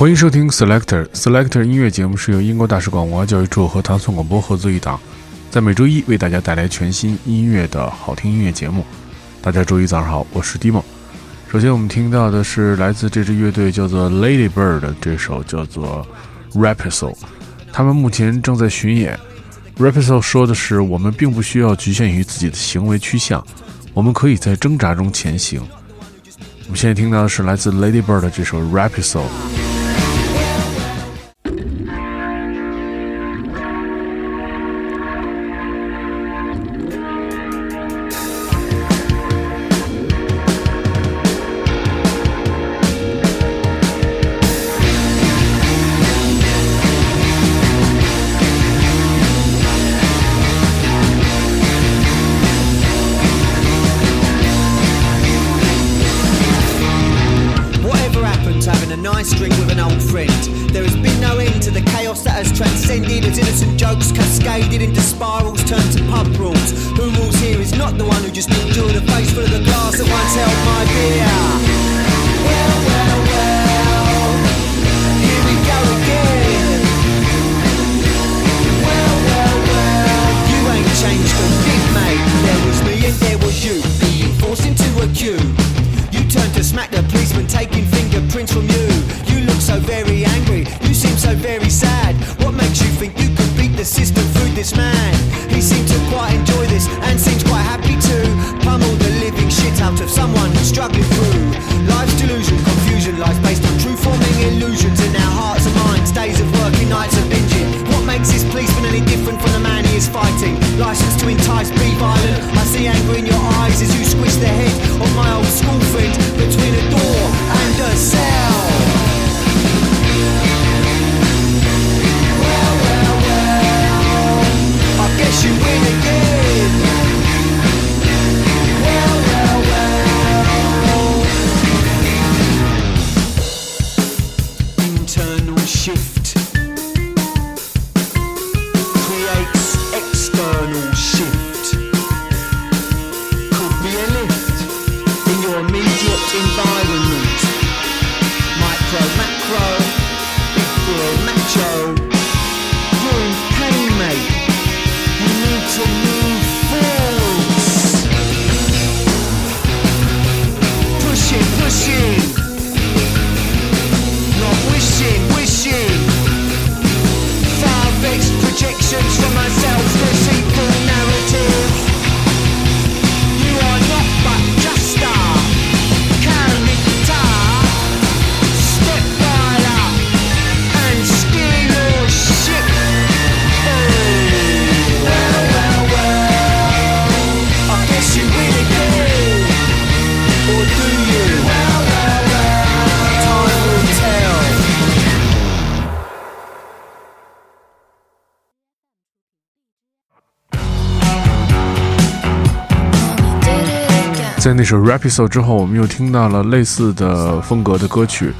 欢迎收听 Selector Selector 音乐节目，是由英国大使馆文化教育处和唐宋广播合作一档，在每周一为大家带来全新音乐的好听音乐节目。大家周一早上好，我是 Dimo。首先，我们听到的是来自这支乐队叫做 Ladybird 的这首叫做 Rapiso。他们目前正在巡演。Rapiso 说的是：“我们并不需要局限于自己的行为趋向，我们可以在挣扎中前行。”我们现在听到的是来自 Ladybird 的这首 Rapiso。在那首《Rapido》之后，我们又听到了类似的风格的歌曲，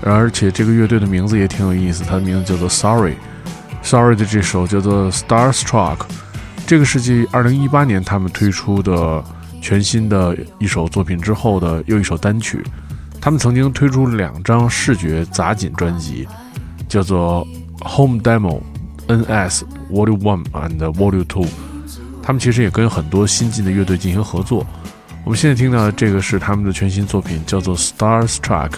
而且这个乐队的名字也挺有意思，它的名字叫做 Sorry。Sorry 的这首叫做《Starstruck》，这个是继2018年他们推出的全新的一首作品之后的又一首单曲。他们曾经推出两张视觉杂锦专辑，叫做《Home Demo》、NS Volume One and Volume Two。他们其实也跟很多新进的乐队进行合作。我们现在听到的这个是他们的全新作品，叫做《Starstruck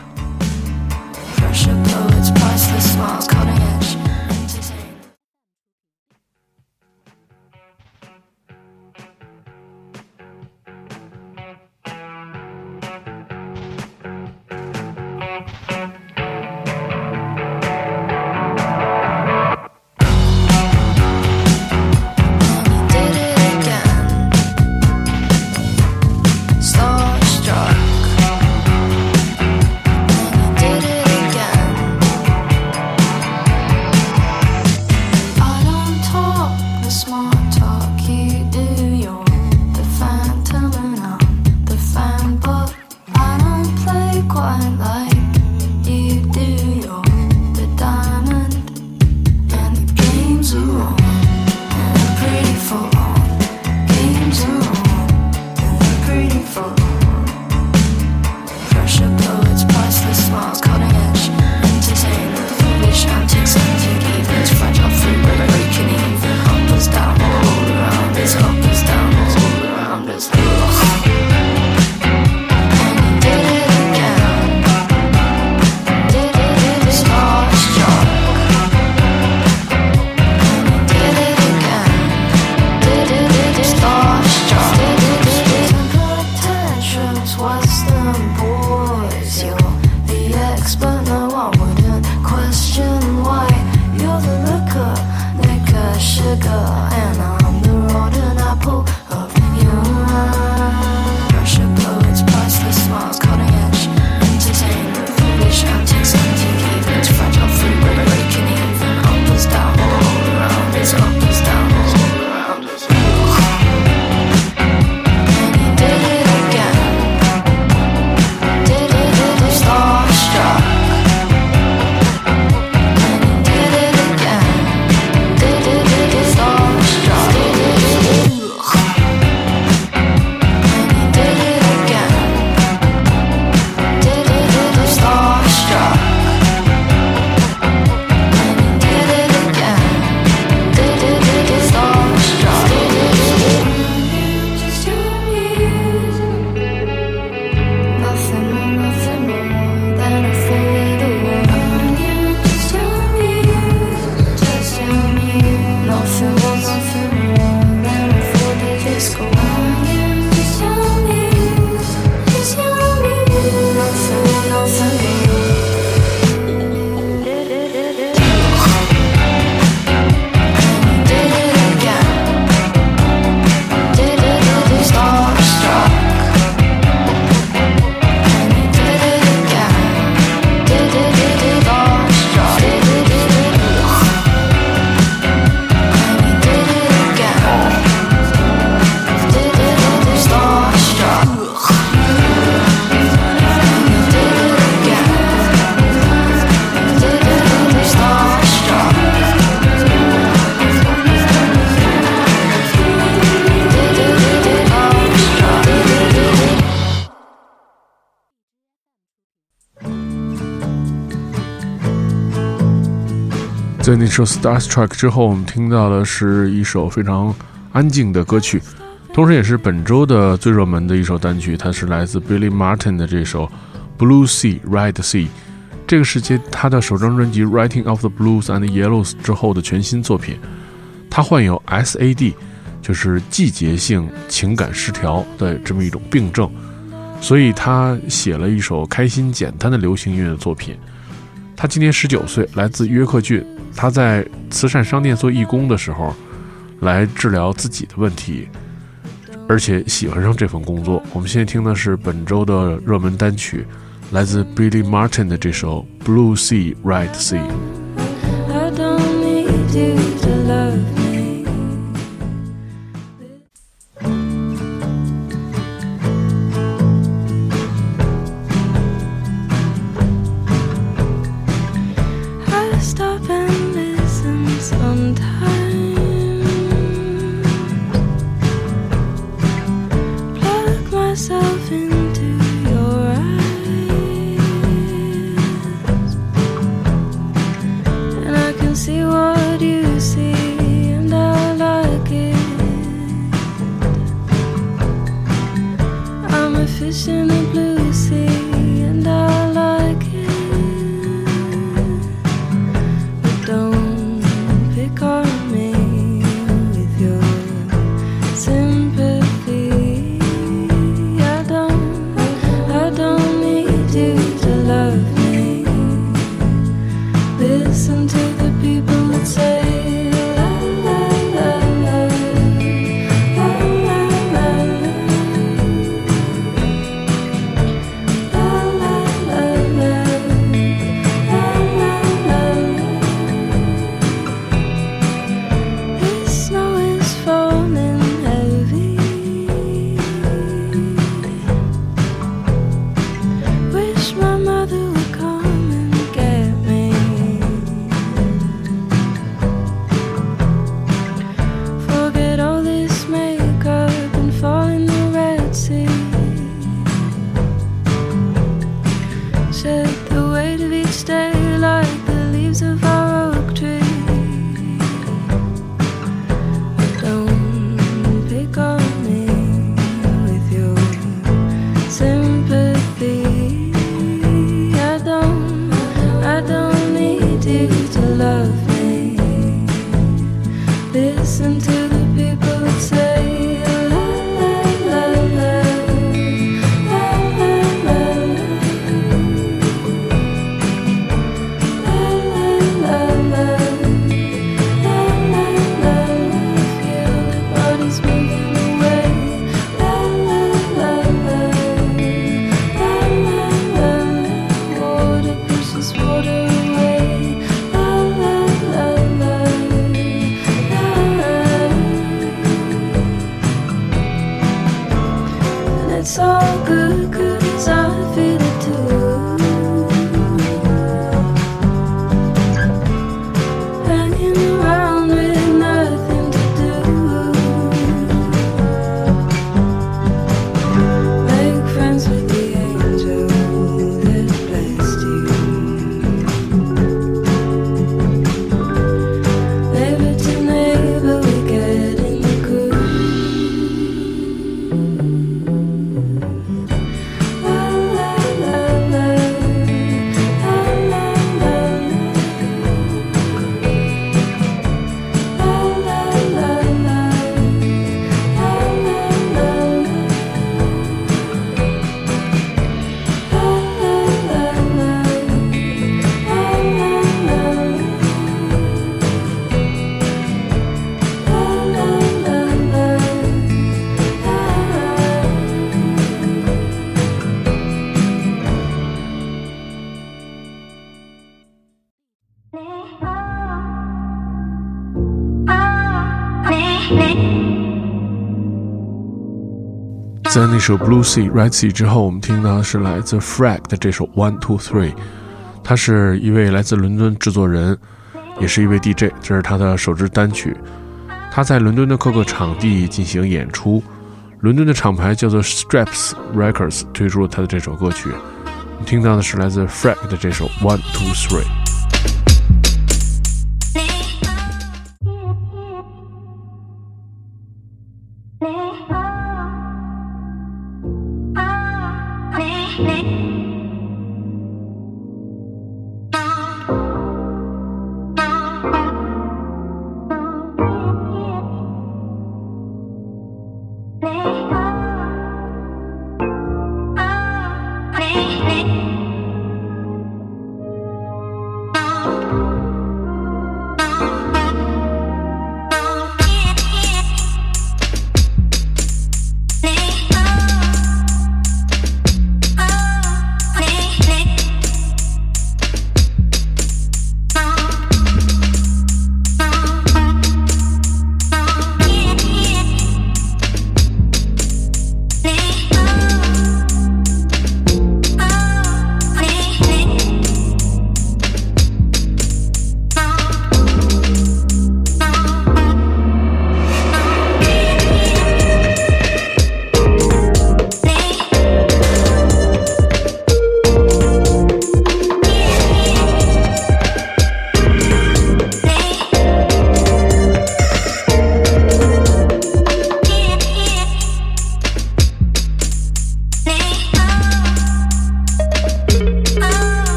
首《Starstruck》之后，我们听到的是一首非常安静的歌曲，同时也是本周的最热门的一首单曲。它是来自 Billy Martin 的这首《Blue Sea Red Sea》，这个是接他的首张专辑《Writing of the Blues and Yellows》之后的全新作品。他患有 SAD，就是季节性情感失调的这么一种病症，所以他写了一首开心简单的流行音乐作品。他今年十九岁，来自约克郡。他在慈善商店做义工的时候，来治疗自己的问题，而且喜欢上这份工作。我们现在听的是本周的热门单曲，来自 Billy Martin 的这首《Blue Sea Red Sea》。people say. 在那首《Blue Sea Red Sea》之后，我们听到的是来自 Frag 的这首《One Two Three》，他是一位来自伦敦制作人，也是一位 DJ，这是他的首支单曲。他在伦敦的各个场地进行演出，伦敦的厂牌叫做 Straps Records 推出了他的这首歌曲。我们听到的是来自 Frag 的这首《One Two Three》。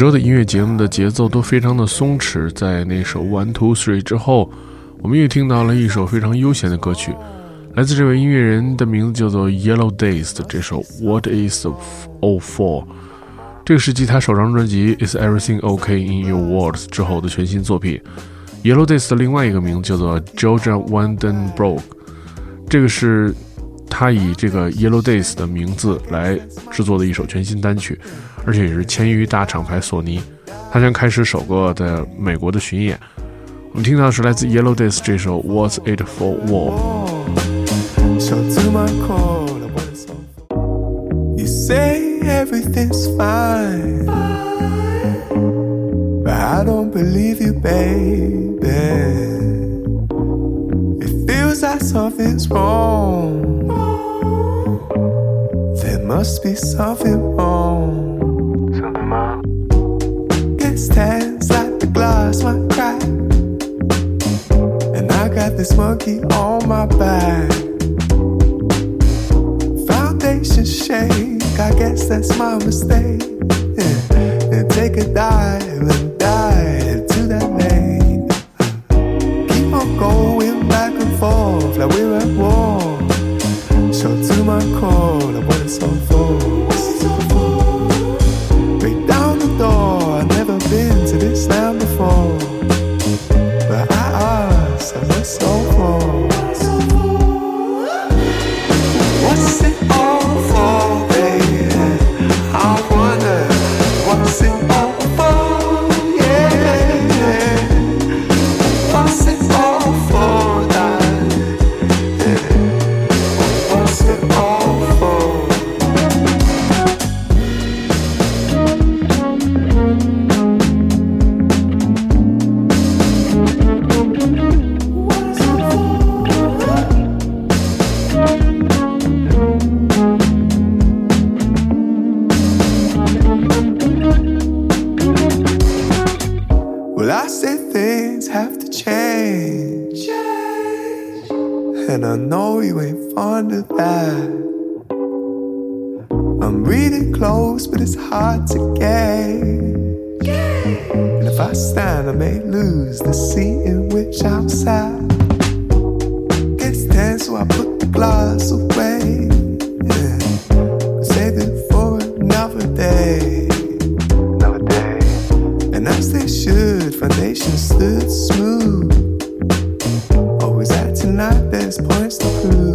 周的音乐节目的节奏都非常的松弛，在那首《One Two Three》之后，我们又听到了一首非常悠闲的歌曲，来自这位音乐人的名字叫做 Yellow Days 的这首 What Is All For。这个是继他首张专辑 Is Everything OK in Your Words 之后的全新作品。Yellow Days 的另外一个名字叫做 Georgia Wanden Brook，这个是他以这个 Yellow Days 的名字来制作的一首全新单曲，而且也是签约大厂牌索尼。他将开始首个在美国的巡演。我们听到的是来自 Yellow Days 这首 What's It For War。everything's fine. But I don't believe you, baby. It feels like something's wrong. There must be something wrong. Tense like the glass might crack. And I got this monkey on my back. Foundation shake, I guess that's my mistake. Yeah. And take a dive there's points to prove.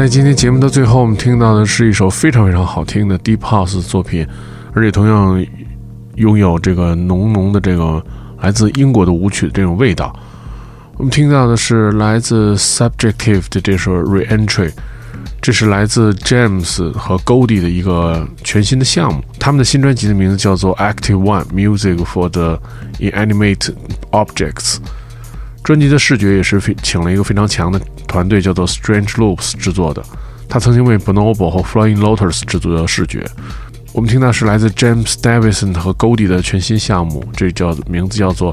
在今天节目的最后，我们听到的是一首非常非常好听的 Deep House 作品，而且同样拥有这个浓浓的这个来自英国的舞曲的这种味道。我们听到的是来自 Subjective 的这首 Reentry，这是来自 James 和 Goldie 的一个全新的项目。他们的新专辑的名字叫做 Active One Music for the Inanimate Objects。专辑的视觉也是非请了一个非常强的团队，叫做 Strange Loops 制作的。他曾经为 Bonobo 和 Flying Lotus 制作的视觉。我们听到是来自 James Davison 和 Goldie 的全新项目，这叫名字叫做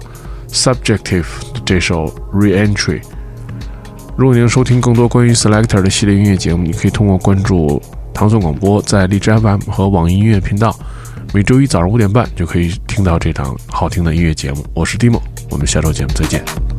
Subjective 这首 Reentry。如果您收听更多关于 Selector 的系列音乐节目，你可以通过关注唐宋广播在荔枝 FM 和网易音乐频道，每周一早上五点半就可以听到这档好听的音乐节目。我是 Dimo，我们下周节目再见。